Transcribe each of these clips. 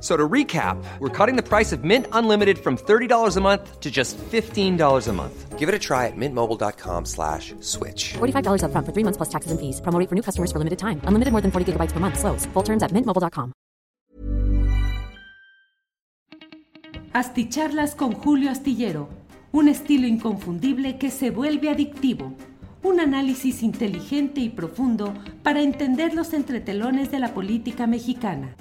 So to recap, we're cutting the price of Mint Unlimited from $30 a month to just $15 a month. Give it a try at mintmobile.com slash switch. $45 upfront for three months plus taxes and fees. Promo rate for new customers for limited time. Unlimited more than 40 gigabytes per month. Slows. Full terms at mintmobile.com. Asticharlas con Julio Astillero, un estilo inconfundible que se vuelve adictivo, un análisis inteligente y profundo para entender los entretelones de la política mexicana.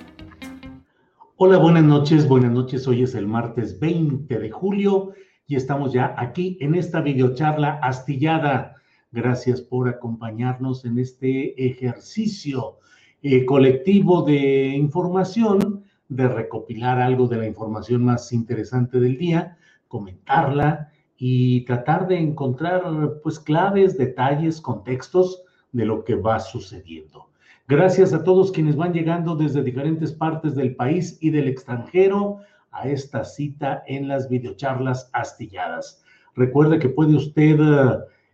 Hola, buenas noches, buenas noches. Hoy es el martes 20 de julio y estamos ya aquí en esta videocharla astillada. Gracias por acompañarnos en este ejercicio eh, colectivo de información, de recopilar algo de la información más interesante del día, comentarla y tratar de encontrar pues claves, detalles, contextos de lo que va sucediendo. Gracias a todos quienes van llegando desde diferentes partes del país y del extranjero a esta cita en las videocharlas astilladas. Recuerde que puede usted,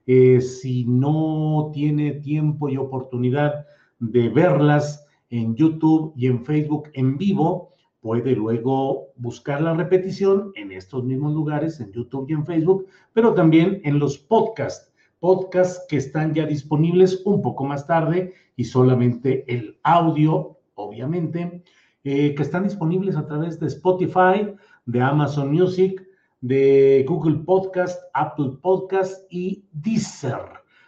eh, si no tiene tiempo y oportunidad de verlas en YouTube y en Facebook en vivo, puede luego buscar la repetición en estos mismos lugares, en YouTube y en Facebook, pero también en los podcasts podcasts que están ya disponibles un poco más tarde y solamente el audio, obviamente, eh, que están disponibles a través de Spotify, de Amazon Music, de Google Podcast, Apple Podcast y Deezer.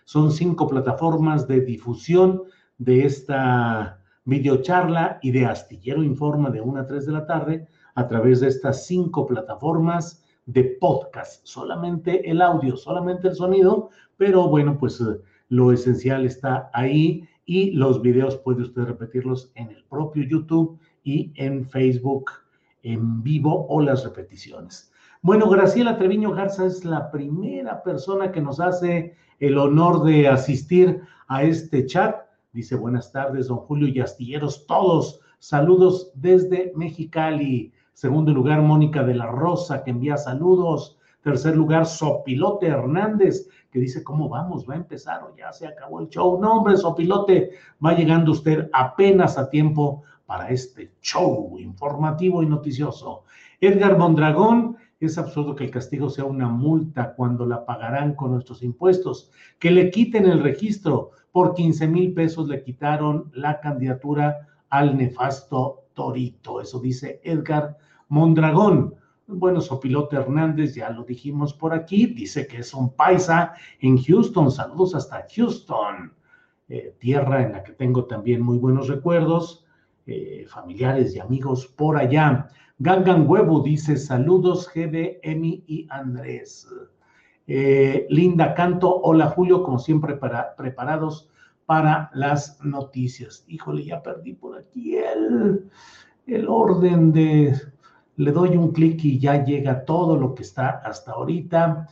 Son cinco plataformas de difusión de esta videocharla y de Astillero Informa de 1 a 3 de la tarde a través de estas cinco plataformas de podcast, solamente el audio, solamente el sonido, pero bueno, pues eh, lo esencial está ahí y los videos puede usted repetirlos en el propio YouTube y en Facebook en vivo o las repeticiones. Bueno, Graciela Treviño Garza es la primera persona que nos hace el honor de asistir a este chat. Dice, buenas tardes, don Julio y astilleros, todos. Saludos desde Mexicali. Segundo lugar, Mónica de la Rosa, que envía saludos. Tercer lugar, Sopilote Hernández, que dice, ¿cómo vamos? ¿Va a empezar o ya se acabó el show? No, hombre, Sopilote, va llegando usted apenas a tiempo para este show informativo y noticioso. Edgar Mondragón, es absurdo que el castigo sea una multa cuando la pagarán con nuestros impuestos. Que le quiten el registro. Por 15 mil pesos le quitaron la candidatura al nefasto Torito. Eso dice Edgar Mondragón. Bueno, Sopilote Hernández, ya lo dijimos por aquí, dice que es un paisa en Houston. Saludos hasta Houston, eh, tierra en la que tengo también muy buenos recuerdos, eh, familiares y amigos por allá. Gangan Huevo dice saludos, GB, Emi y Andrés. Eh, Linda Canto, hola Julio, como siempre para, preparados para las noticias. Híjole, ya perdí por aquí el, el orden de le doy un clic y ya llega todo lo que está hasta ahorita.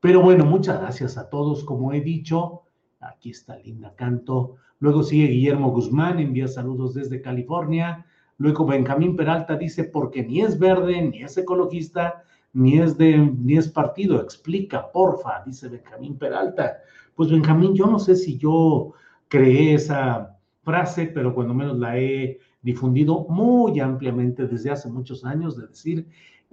Pero bueno, muchas gracias a todos, como he dicho. Aquí está Linda Canto. Luego sigue Guillermo Guzmán, envía saludos desde California. Luego Benjamín Peralta dice, porque ni es verde, ni es ecologista, ni es de, ni es partido. Explica, porfa, dice Benjamín Peralta. Pues Benjamín, yo no sé si yo creé esa frase, pero cuando menos la he difundido muy ampliamente desde hace muchos años, de decir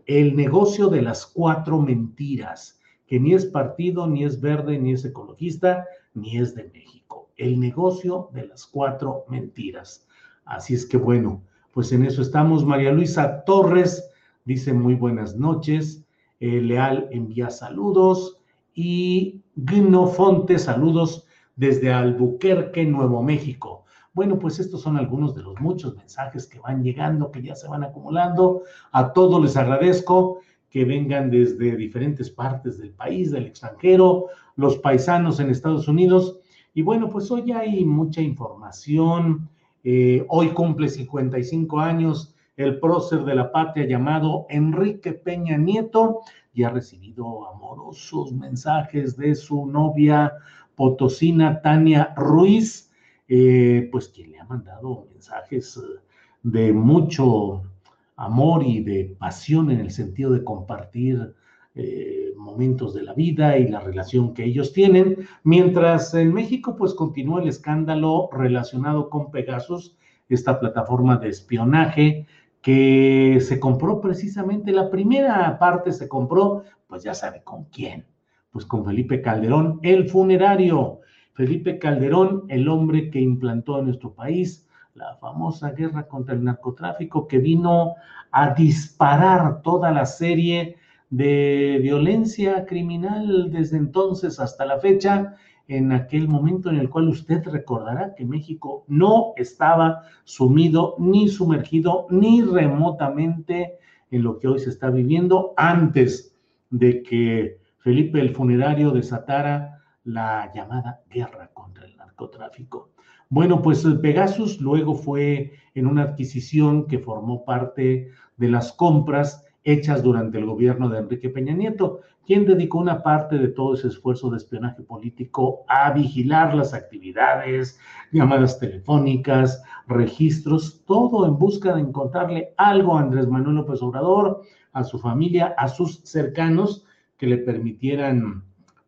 el negocio de las cuatro mentiras, que ni es partido, ni es verde, ni es ecologista, ni es de México. El negocio de las cuatro mentiras. Así es que bueno, pues en eso estamos. María Luisa Torres dice muy buenas noches. Eh, Leal envía saludos y Gno Fonte, saludos desde Albuquerque, Nuevo México. Bueno, pues estos son algunos de los muchos mensajes que van llegando, que ya se van acumulando. A todos les agradezco que vengan desde diferentes partes del país, del extranjero, los paisanos en Estados Unidos. Y bueno, pues hoy hay mucha información. Eh, hoy cumple 55 años el prócer de la patria llamado Enrique Peña Nieto y ha recibido amorosos mensajes de su novia potosina Tania Ruiz, eh, pues quien le ha mandado mensajes eh, de mucho amor y de pasión en el sentido de compartir eh, momentos de la vida y la relación que ellos tienen, mientras en México pues continúa el escándalo relacionado con Pegasus, esta plataforma de espionaje que se compró precisamente, la primera parte se compró, pues ya sabe con quién, pues con Felipe Calderón, el funerario. Felipe Calderón, el hombre que implantó en nuestro país la famosa guerra contra el narcotráfico, que vino a disparar toda la serie de violencia criminal desde entonces hasta la fecha en aquel momento en el cual usted recordará que México no estaba sumido ni sumergido ni remotamente en lo que hoy se está viviendo antes de que Felipe el Funerario desatara la llamada guerra contra el narcotráfico. Bueno, pues Pegasus luego fue en una adquisición que formó parte de las compras hechas durante el gobierno de Enrique Peña Nieto, quien dedicó una parte de todo ese esfuerzo de espionaje político a vigilar las actividades, llamadas telefónicas, registros, todo en busca de encontrarle algo a Andrés Manuel López Obrador, a su familia, a sus cercanos, que le permitieran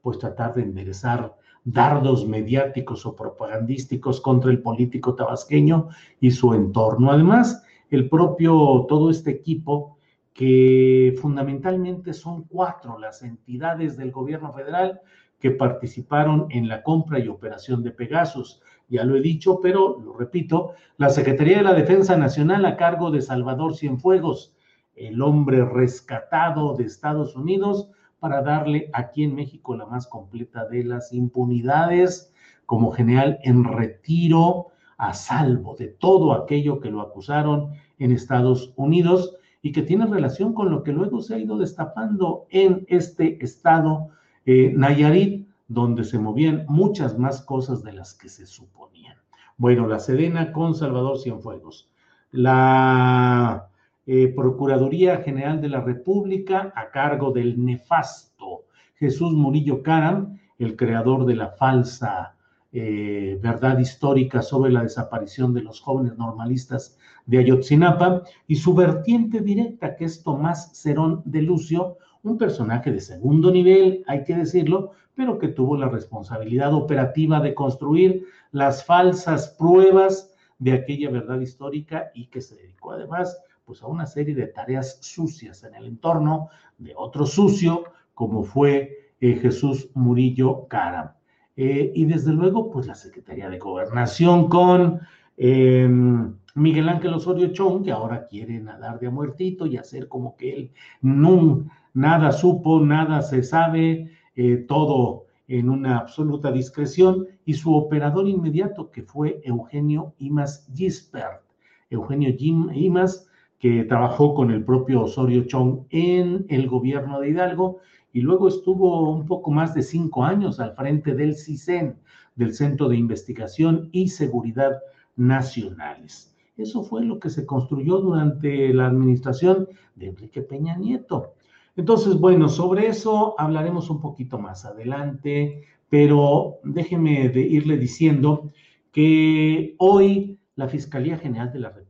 pues tratar de enderezar dardos mediáticos o propagandísticos contra el político tabasqueño y su entorno. Además, el propio, todo este equipo que fundamentalmente son cuatro las entidades del gobierno federal que participaron en la compra y operación de Pegasus. Ya lo he dicho, pero lo repito, la Secretaría de la Defensa Nacional a cargo de Salvador Cienfuegos, el hombre rescatado de Estados Unidos, para darle aquí en México la más completa de las impunidades como general en retiro, a salvo de todo aquello que lo acusaron en Estados Unidos y que tiene relación con lo que luego se ha ido destapando en este estado eh, Nayarit, donde se movían muchas más cosas de las que se suponían. Bueno, la Sedena con Salvador Cienfuegos, la eh, Procuraduría General de la República a cargo del nefasto Jesús Murillo Caram, el creador de la falsa eh, verdad histórica sobre la desaparición de los jóvenes normalistas de Ayotzinapa, y su vertiente directa, que es Tomás Cerón de Lucio, un personaje de segundo nivel, hay que decirlo, pero que tuvo la responsabilidad operativa de construir las falsas pruebas de aquella verdad histórica y que se dedicó además pues a una serie de tareas sucias en el entorno de otro sucio como fue eh, Jesús Murillo Caram. Eh, y desde luego, pues la Secretaría de Gobernación con em, Miguel Ángel Osorio Chong, que ahora quiere nadar de a muertito y hacer como que él no, nada supo, nada se sabe, eh, todo en una absoluta discreción, y su operador inmediato, que fue Eugenio Imas Gispert. Eugenio Jim Imas, que trabajó con el propio Osorio Chong en el gobierno de Hidalgo y luego estuvo un poco más de cinco años al frente del CISEN, del Centro de Investigación y Seguridad Nacionales. Eso fue lo que se construyó durante la administración de Enrique Peña Nieto. Entonces, bueno, sobre eso hablaremos un poquito más adelante, pero déjeme de irle diciendo que hoy la Fiscalía General de la República,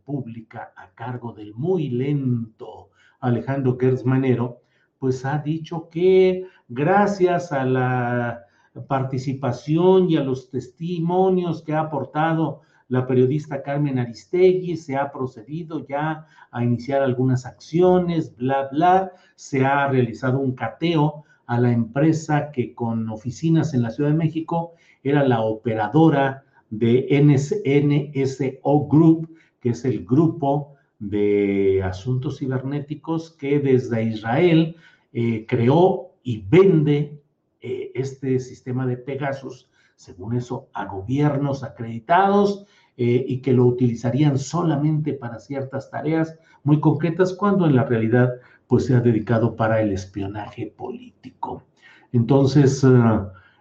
a cargo del muy lento Alejandro Gertz Manero, pues ha dicho que gracias a la participación y a los testimonios que ha aportado la periodista Carmen Aristegui, se ha procedido ya a iniciar algunas acciones, bla, bla, se ha realizado un cateo a la empresa que con oficinas en la Ciudad de México era la operadora de NSO Group, que es el grupo de Asuntos Cibernéticos que desde Israel eh, creó y vende eh, este sistema de Pegasus, según eso, a gobiernos acreditados eh, y que lo utilizarían solamente para ciertas tareas muy concretas, cuando en la realidad pues se ha dedicado para el espionaje político. Entonces,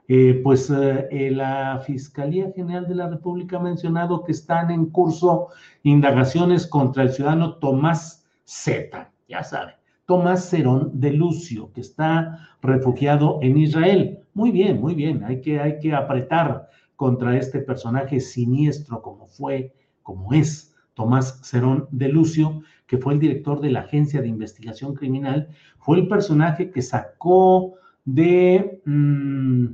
eh, pues eh, la Fiscalía General de la República ha mencionado que están en curso indagaciones contra el ciudadano Tomás Z, ya sabe, Tomás Cerón de Lucio, que está refugiado en Israel. Muy bien, muy bien, hay que, hay que apretar contra este personaje siniestro como fue, como es Tomás Cerón de Lucio, que fue el director de la Agencia de Investigación Criminal, fue el personaje que sacó de, mm,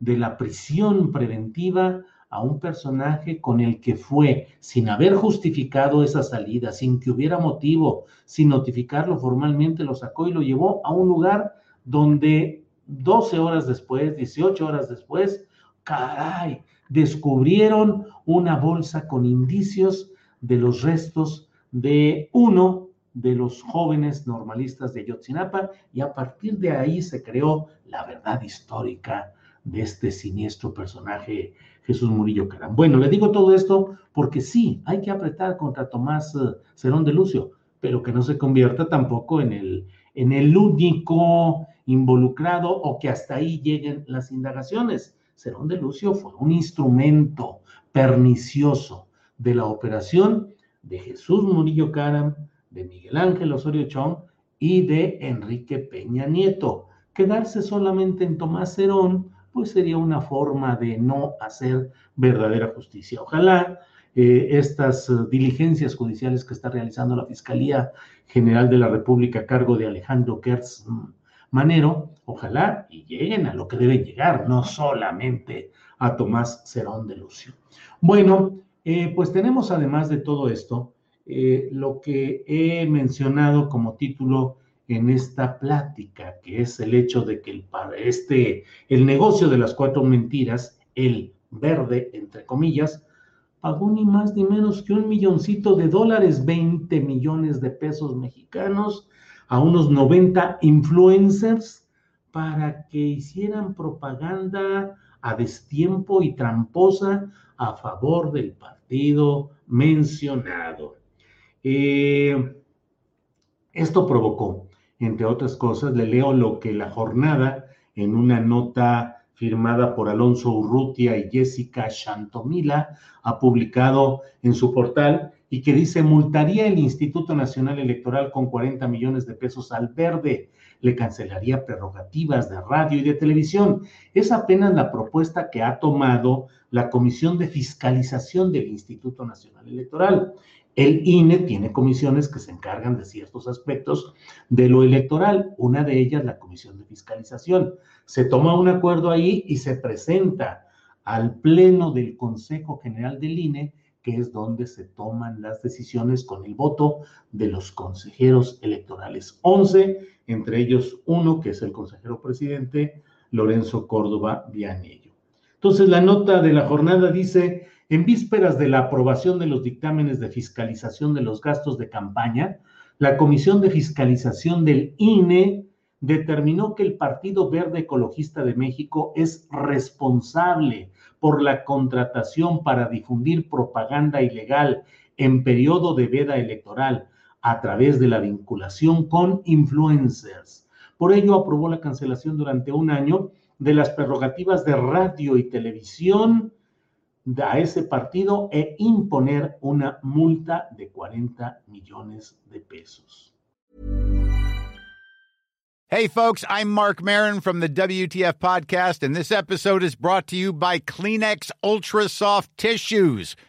de la prisión preventiva a un personaje con el que fue, sin haber justificado esa salida, sin que hubiera motivo, sin notificarlo formalmente, lo sacó y lo llevó a un lugar donde 12 horas después, 18 horas después, caray, descubrieron una bolsa con indicios de los restos de uno de los jóvenes normalistas de Yotzinapa y a partir de ahí se creó la verdad histórica de este siniestro personaje Jesús Murillo Caram. Bueno, le digo todo esto porque sí, hay que apretar contra Tomás eh, Cerón de Lucio, pero que no se convierta tampoco en el, en el único involucrado o que hasta ahí lleguen las indagaciones. Cerón de Lucio fue un instrumento pernicioso de la operación de Jesús Murillo Caram, de Miguel Ángel Osorio Chong y de Enrique Peña Nieto. Quedarse solamente en Tomás Cerón pues sería una forma de no hacer verdadera justicia. Ojalá eh, estas eh, diligencias judiciales que está realizando la Fiscalía General de la República a cargo de Alejandro Kertz Manero, ojalá y lleguen a lo que deben llegar, no solamente a Tomás Cerón de Lucio. Bueno, eh, pues tenemos además de todo esto, lo que he mencionado como título en esta plática, que es el hecho de que el, este, el negocio de las cuatro mentiras, el verde, entre comillas, pagó ni más ni menos que un milloncito de dólares, 20 millones de pesos mexicanos, a unos 90 influencers para que hicieran propaganda a destiempo y tramposa a favor del partido mencionado. Eh, esto provocó entre otras cosas, le leo lo que la jornada en una nota firmada por Alonso Urrutia y Jessica Chantomila ha publicado en su portal y que dice multaría el Instituto Nacional Electoral con 40 millones de pesos al verde, le cancelaría prerrogativas de radio y de televisión. Es apenas la propuesta que ha tomado la Comisión de Fiscalización del Instituto Nacional Electoral. El INE tiene comisiones que se encargan de ciertos aspectos de lo electoral, una de ellas la comisión de fiscalización. Se toma un acuerdo ahí y se presenta al pleno del Consejo General del INE, que es donde se toman las decisiones con el voto de los consejeros electorales. Once, entre ellos uno que es el consejero presidente, Lorenzo Córdoba Vianello. Entonces, la nota de la jornada dice en vísperas de la aprobación de los dictámenes de fiscalización de los gastos de campaña, la Comisión de Fiscalización del INE determinó que el Partido Verde Ecologista de México es responsable por la contratación para difundir propaganda ilegal en periodo de veda electoral a través de la vinculación con influencers. Por ello, aprobó la cancelación durante un año de las prerrogativas de radio y televisión a ese partido e imponer una multa de 40 millones de pesos. Hey, folks, I'm Mark Marin from the WTF Podcast, and this episode is brought to you by Kleenex Ultra Soft Tissues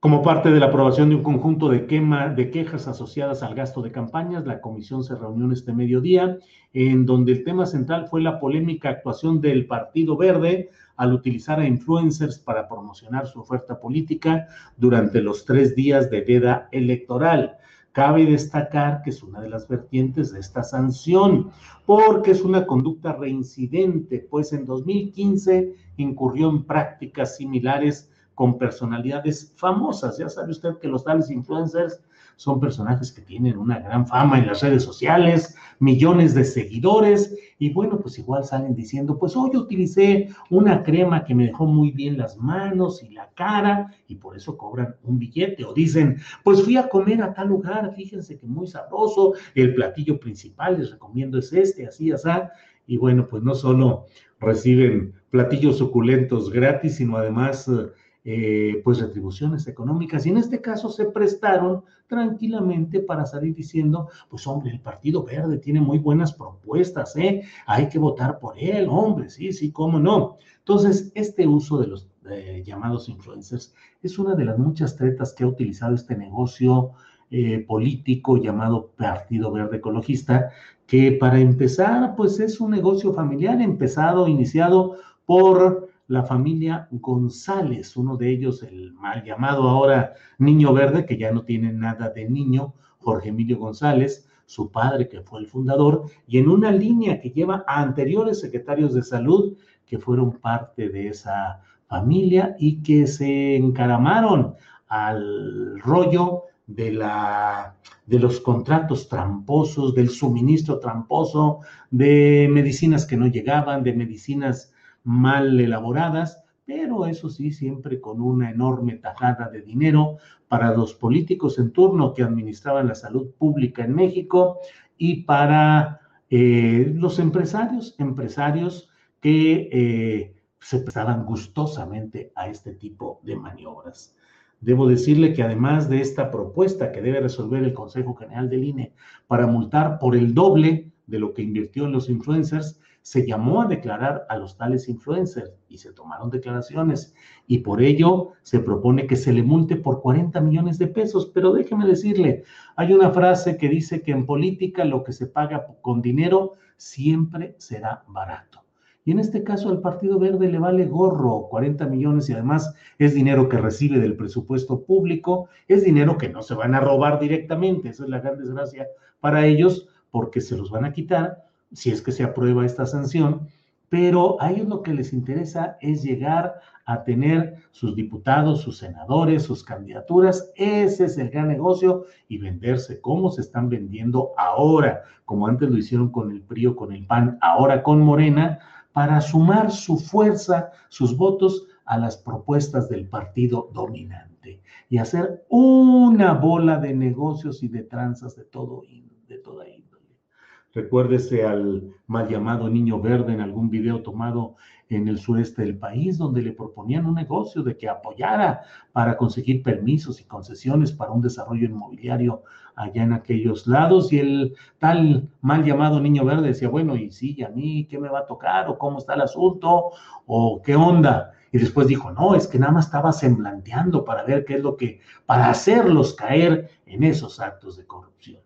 Como parte de la aprobación de un conjunto de, quema, de quejas asociadas al gasto de campañas, la comisión se reunió este mediodía, en donde el tema central fue la polémica actuación del Partido Verde al utilizar a influencers para promocionar su oferta política durante los tres días de veda electoral. Cabe destacar que es una de las vertientes de esta sanción, porque es una conducta reincidente, pues en 2015 incurrió en prácticas similares con personalidades famosas. Ya sabe usted que los tales influencers son personajes que tienen una gran fama en las redes sociales, millones de seguidores, y bueno, pues igual salen diciendo, pues hoy utilicé una crema que me dejó muy bien las manos y la cara, y por eso cobran un billete, o dicen, pues fui a comer a tal lugar, fíjense que muy sabroso, el platillo principal les recomiendo es este, así, así, y bueno, pues no solo reciben platillos suculentos gratis, sino además... Eh, pues retribuciones económicas y en este caso se prestaron tranquilamente para salir diciendo, pues hombre, el Partido Verde tiene muy buenas propuestas, ¿eh? Hay que votar por él, hombre, sí, sí, cómo no. Entonces, este uso de los eh, llamados influencers es una de las muchas tretas que ha utilizado este negocio eh, político llamado Partido Verde Ecologista, que para empezar, pues es un negocio familiar empezado, iniciado por la familia González, uno de ellos, el mal llamado ahora Niño Verde, que ya no tiene nada de niño, Jorge Emilio González, su padre que fue el fundador, y en una línea que lleva a anteriores secretarios de salud que fueron parte de esa familia y que se encaramaron al rollo de, la, de los contratos tramposos, del suministro tramposo, de medicinas que no llegaban, de medicinas mal elaboradas, pero eso sí, siempre con una enorme tajada de dinero para los políticos en turno que administraban la salud pública en México y para eh, los empresarios, empresarios que eh, se prestaban gustosamente a este tipo de maniobras. Debo decirle que además de esta propuesta que debe resolver el Consejo General del INE para multar por el doble de lo que invirtió en los influencers, se llamó a declarar a los tales influencers y se tomaron declaraciones y por ello se propone que se le multe por 40 millones de pesos. Pero déjeme decirle, hay una frase que dice que en política lo que se paga con dinero siempre será barato. Y en este caso al Partido Verde le vale gorro 40 millones y además es dinero que recibe del presupuesto público, es dinero que no se van a robar directamente, esa es la gran desgracia para ellos porque se los van a quitar si es que se aprueba esta sanción, pero a ellos lo que les interesa es llegar a tener sus diputados, sus senadores, sus candidaturas. Ese es el gran negocio y venderse como se están vendiendo ahora, como antes lo hicieron con el PRI con el PAN, ahora con Morena, para sumar su fuerza, sus votos a las propuestas del partido dominante y hacer una bola de negocios y de tranzas de todo índole. Recuérdese al mal llamado niño verde en algún video tomado en el sureste del país, donde le proponían un negocio de que apoyara para conseguir permisos y concesiones para un desarrollo inmobiliario allá en aquellos lados. Y el tal mal llamado niño verde decía, bueno, y sí, a mí qué me va a tocar? ¿O cómo está el asunto? ¿O qué onda? Y después dijo, no, es que nada más estaba semblanteando para ver qué es lo que, para hacerlos caer en esos actos de corrupción.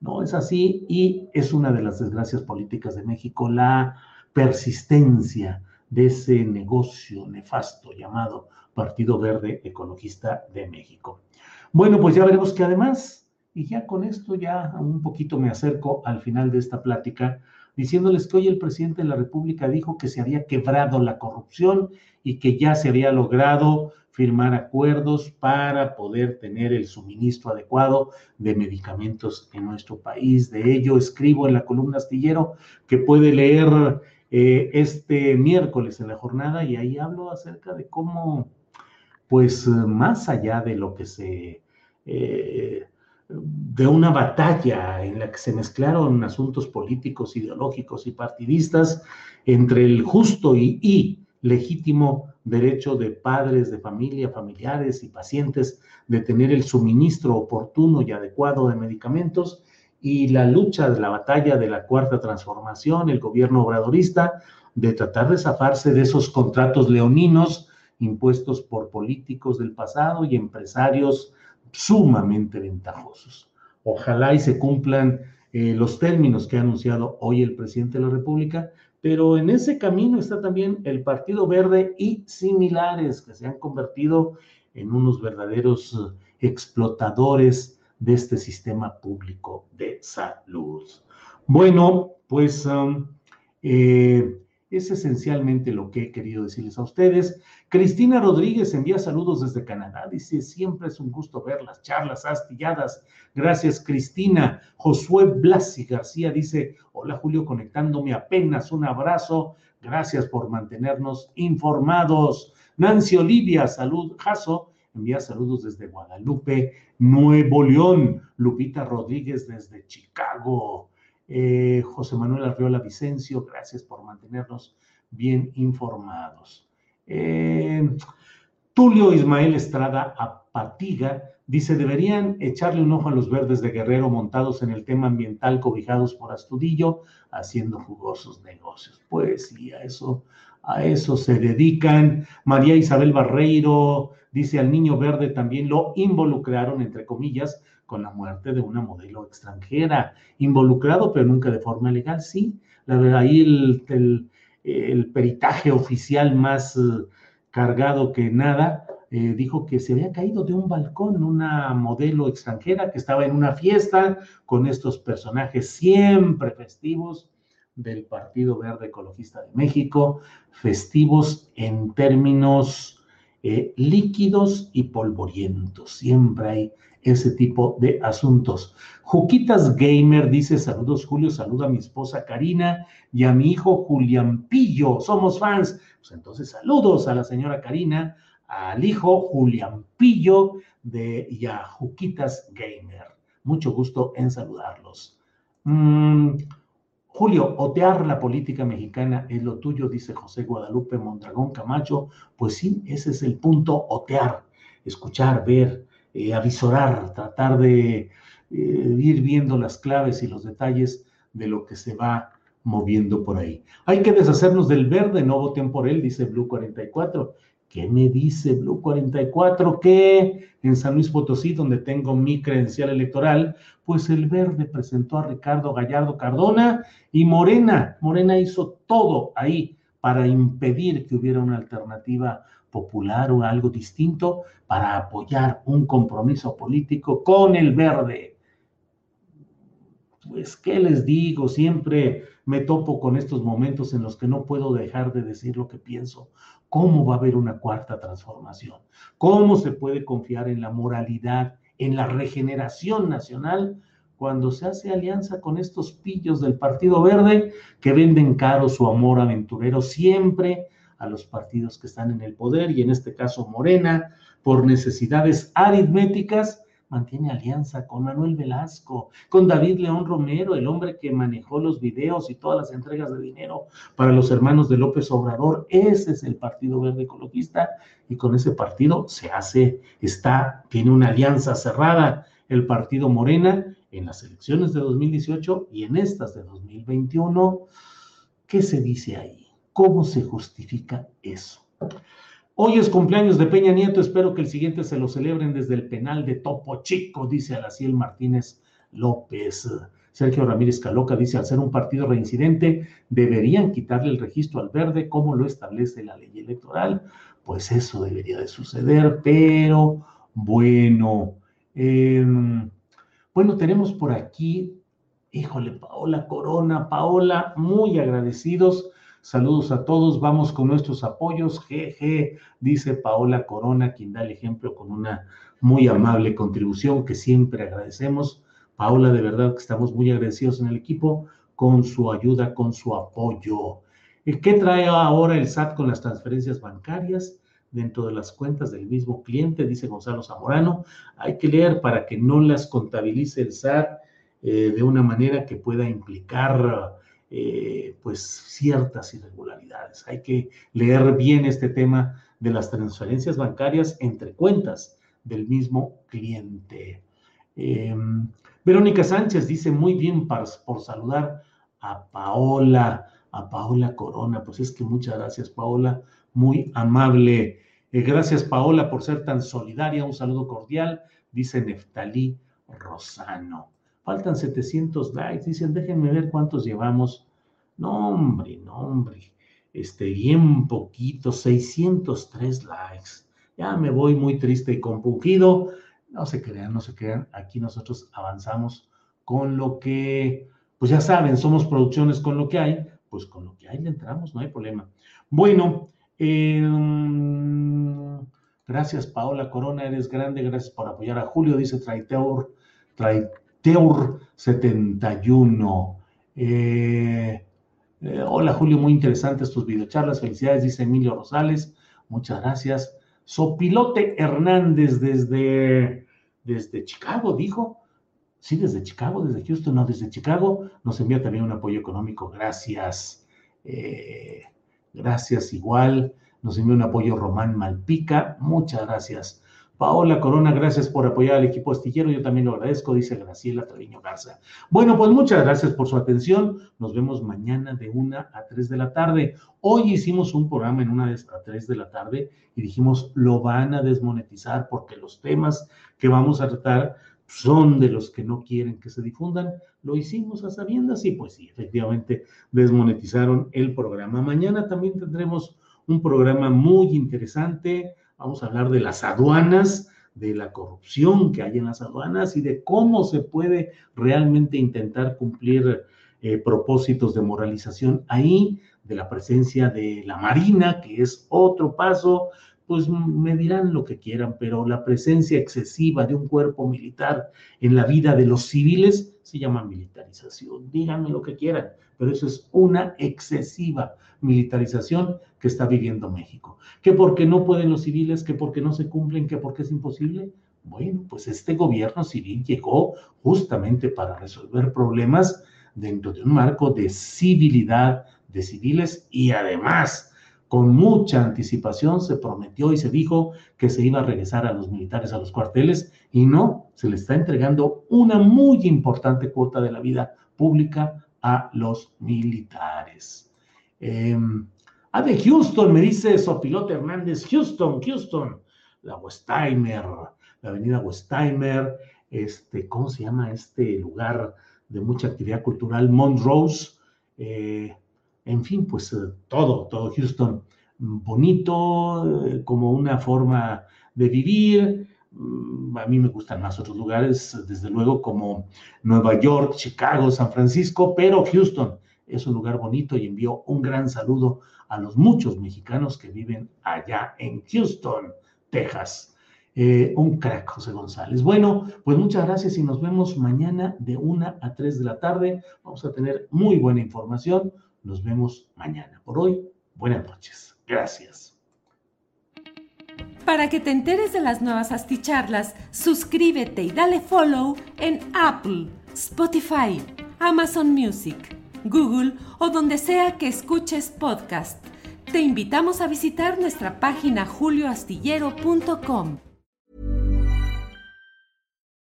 No es así y es una de las desgracias políticas de México, la persistencia de ese negocio nefasto llamado Partido Verde Ecologista de México. Bueno, pues ya veremos que además, y ya con esto ya un poquito me acerco al final de esta plática, diciéndoles que hoy el presidente de la República dijo que se había quebrado la corrupción y que ya se había logrado firmar acuerdos para poder tener el suministro adecuado de medicamentos en nuestro país. De ello escribo en la columna astillero que puede leer eh, este miércoles en la jornada y ahí hablo acerca de cómo, pues más allá de lo que se eh, de una batalla en la que se mezclaron asuntos políticos, ideológicos y partidistas entre el justo y, y legítimo derecho de padres de familia, familiares y pacientes de tener el suministro oportuno y adecuado de medicamentos y la lucha de la batalla de la cuarta transformación, el gobierno obradorista, de tratar de zafarse de esos contratos leoninos impuestos por políticos del pasado y empresarios sumamente ventajosos. Ojalá y se cumplan eh, los términos que ha anunciado hoy el presidente de la República, pero en ese camino está también el Partido Verde y similares que se han convertido en unos verdaderos explotadores de este sistema público de salud. Bueno, pues um, eh, es esencialmente lo que he querido decirles a ustedes. Cristina Rodríguez envía saludos desde Canadá. Dice, siempre es un gusto ver las charlas astilladas. Gracias, Cristina. Josué Blasi García dice, hola Julio, conectándome apenas. Un abrazo. Gracias por mantenernos informados. Nancy Olivia, salud. Jaso, envía saludos desde Guadalupe, Nuevo León. Lupita Rodríguez desde Chicago. Eh, José Manuel Arriola Vicencio, gracias por mantenernos bien informados. Eh, Tulio Ismael Estrada Apatiga dice, deberían echarle un ojo a los verdes de Guerrero montados en el tema ambiental cobijados por Astudillo, haciendo jugosos negocios. Pues sí, a eso, a eso se dedican. María Isabel Barreiro dice, al niño verde también lo involucraron, entre comillas, con la muerte de una modelo extranjera, involucrado, pero nunca de forma legal, sí. La verdad, ahí el, el, peritaje oficial más eh, cargado que nada, eh, dijo que se había caído de un balcón una modelo extranjera que estaba en una fiesta con estos personajes siempre festivos del Partido Verde Ecologista de México, festivos en términos eh, líquidos y polvorientos. Siempre hay ese tipo de asuntos. Juquitas Gamer dice, saludos Julio, saluda a mi esposa Karina y a mi hijo Julián Pillo, somos fans. Pues entonces saludos a la señora Karina, al hijo Julián Pillo de, y a Juquitas Gamer. Mucho gusto en saludarlos. Mm, Julio, otear la política mexicana es lo tuyo, dice José Guadalupe Mondragón Camacho. Pues sí, ese es el punto, otear, escuchar, ver, eh, avisorar, tratar de eh, ir viendo las claves y los detalles de lo que se va moviendo por ahí. Hay que deshacernos del verde, no voten por él, dice Blue 44. ¿Qué me dice Blue 44? Que en San Luis Potosí, donde tengo mi credencial electoral, pues el verde presentó a Ricardo Gallardo Cardona y Morena. Morena hizo todo ahí para impedir que hubiera una alternativa popular o algo distinto para apoyar un compromiso político con el verde. Pues, ¿qué les digo? Siempre me topo con estos momentos en los que no puedo dejar de decir lo que pienso. ¿Cómo va a haber una cuarta transformación? ¿Cómo se puede confiar en la moralidad, en la regeneración nacional cuando se hace alianza con estos pillos del Partido Verde que venden caro su amor aventurero siempre a los partidos que están en el poder y en este caso Morena, por necesidades aritméticas, mantiene alianza con Manuel Velasco, con David León Romero, el hombre que manejó los videos y todas las entregas de dinero para los hermanos de López Obrador. Ese es el Partido Verde Ecologista y con ese partido se hace, está, tiene una alianza cerrada el Partido Morena en las elecciones de 2018 y en estas de 2021. ¿Qué se dice ahí? ¿Cómo se justifica eso? Hoy es cumpleaños de Peña Nieto, espero que el siguiente se lo celebren desde el penal de Topo Chico, dice Alaciel Martínez López. Sergio Ramírez Caloca dice, al ser un partido reincidente, deberían quitarle el registro al verde como lo establece la ley electoral. Pues eso debería de suceder, pero bueno. Em, bueno, tenemos por aquí, híjole, Paola Corona, Paola, muy agradecidos Saludos a todos, vamos con nuestros apoyos. Jeje, dice Paola Corona, quien da el ejemplo con una muy amable contribución que siempre agradecemos. Paola, de verdad que estamos muy agradecidos en el equipo con su ayuda, con su apoyo. ¿Qué trae ahora el SAT con las transferencias bancarias? dentro de las cuentas del mismo cliente, dice Gonzalo Zamorano. Hay que leer para que no las contabilice el SAT eh, de una manera que pueda implicar eh, pues ciertas irregularidades. Hay que leer bien este tema de las transferencias bancarias entre cuentas del mismo cliente. Em, Verónica Sánchez dice muy bien por saludar a Paola, a Paola Corona. Pues es que muchas gracias, Paola, muy amable. Eh, gracias, Paola, por ser tan solidaria. Un saludo cordial, dice Neftalí Rosano faltan 700 likes, dicen, déjenme ver cuántos llevamos. No, hombre, no, hombre, este, bien poquito, 603 likes. Ya me voy muy triste y compungido. No se crean, no se crean, aquí nosotros avanzamos con lo que, pues ya saben, somos producciones con lo que hay, pues con lo que hay le entramos, no hay problema. Bueno, em, gracias Paola Corona, eres grande, gracias por apoyar a Julio, dice Traitor, Teur71. Eh, eh, hola Julio, muy interesantes tus videocharlas. Felicidades, dice Emilio Rosales. Muchas gracias. Sopilote Hernández desde, desde Chicago, dijo. Sí, desde Chicago, desde Houston, no, desde Chicago. Nos envía también un apoyo económico. Gracias. Eh, gracias igual. Nos envía un apoyo Román Malpica. Muchas gracias. Paola Corona, gracias por apoyar al equipo astillero. Yo también lo agradezco, dice Graciela Treviño Garza. Bueno, pues muchas gracias por su atención. Nos vemos mañana de una a tres de la tarde. Hoy hicimos un programa en una a tres de la tarde y dijimos lo van a desmonetizar porque los temas que vamos a tratar son de los que no quieren que se difundan. Lo hicimos a sabiendas y pues sí, efectivamente desmonetizaron el programa. Mañana también tendremos un programa muy interesante Vamos a hablar de las aduanas, de la corrupción que hay en las aduanas y de cómo se puede realmente intentar cumplir eh, propósitos de moralización ahí, de la presencia de la Marina, que es otro paso, pues me dirán lo que quieran, pero la presencia excesiva de un cuerpo militar en la vida de los civiles se llama militarización. Díganme lo que quieran, pero eso es una excesiva militarización que está viviendo México. ¿Que porque no pueden los civiles? ¿Que porque no se cumplen? ¿Que porque es imposible? Bueno, pues este gobierno civil llegó justamente para resolver problemas dentro de un marco de civilidad de civiles y además con mucha anticipación se prometió y se dijo que se iba a regresar a los militares a los cuarteles y no, se le está entregando una muy importante cuota de la vida pública a los militares. Eh, ah, de Houston, me dice Sopilote Hernández, Houston, Houston, la Westheimer, la avenida Westheimer, este, ¿cómo se llama este lugar de mucha actividad cultural? Montrose, eh, en fin, pues eh, todo, todo Houston bonito, eh, como una forma de vivir. Mm, a mí me gustan más otros lugares, desde luego como Nueva York, Chicago, San Francisco, pero Houston es un lugar bonito y envío un gran saludo a los muchos mexicanos que viven allá en Houston, Texas. Eh, un crack, José González. Bueno, pues muchas gracias y nos vemos mañana de una a 3 de la tarde. Vamos a tener muy buena información. Nos vemos mañana. Por hoy, buenas noches. Gracias. Para que te enteres de las nuevas asticharlas, suscríbete y dale follow en Apple, Spotify, Amazon Music, Google o donde sea que escuches podcast. Te invitamos a visitar nuestra página julioastillero.com.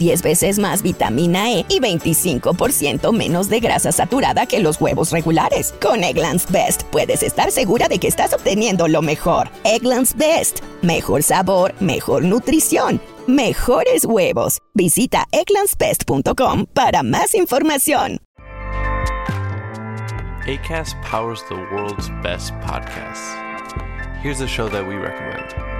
10 veces más vitamina E y 25% menos de grasa saturada que los huevos regulares. Con Eggland's Best puedes estar segura de que estás obteniendo lo mejor. Eggland's Best. Mejor sabor, mejor nutrición mejores huevos. Visita eclanspest.com para más información. ACAST powers the world's best podcasts. Here's a show that we recommend.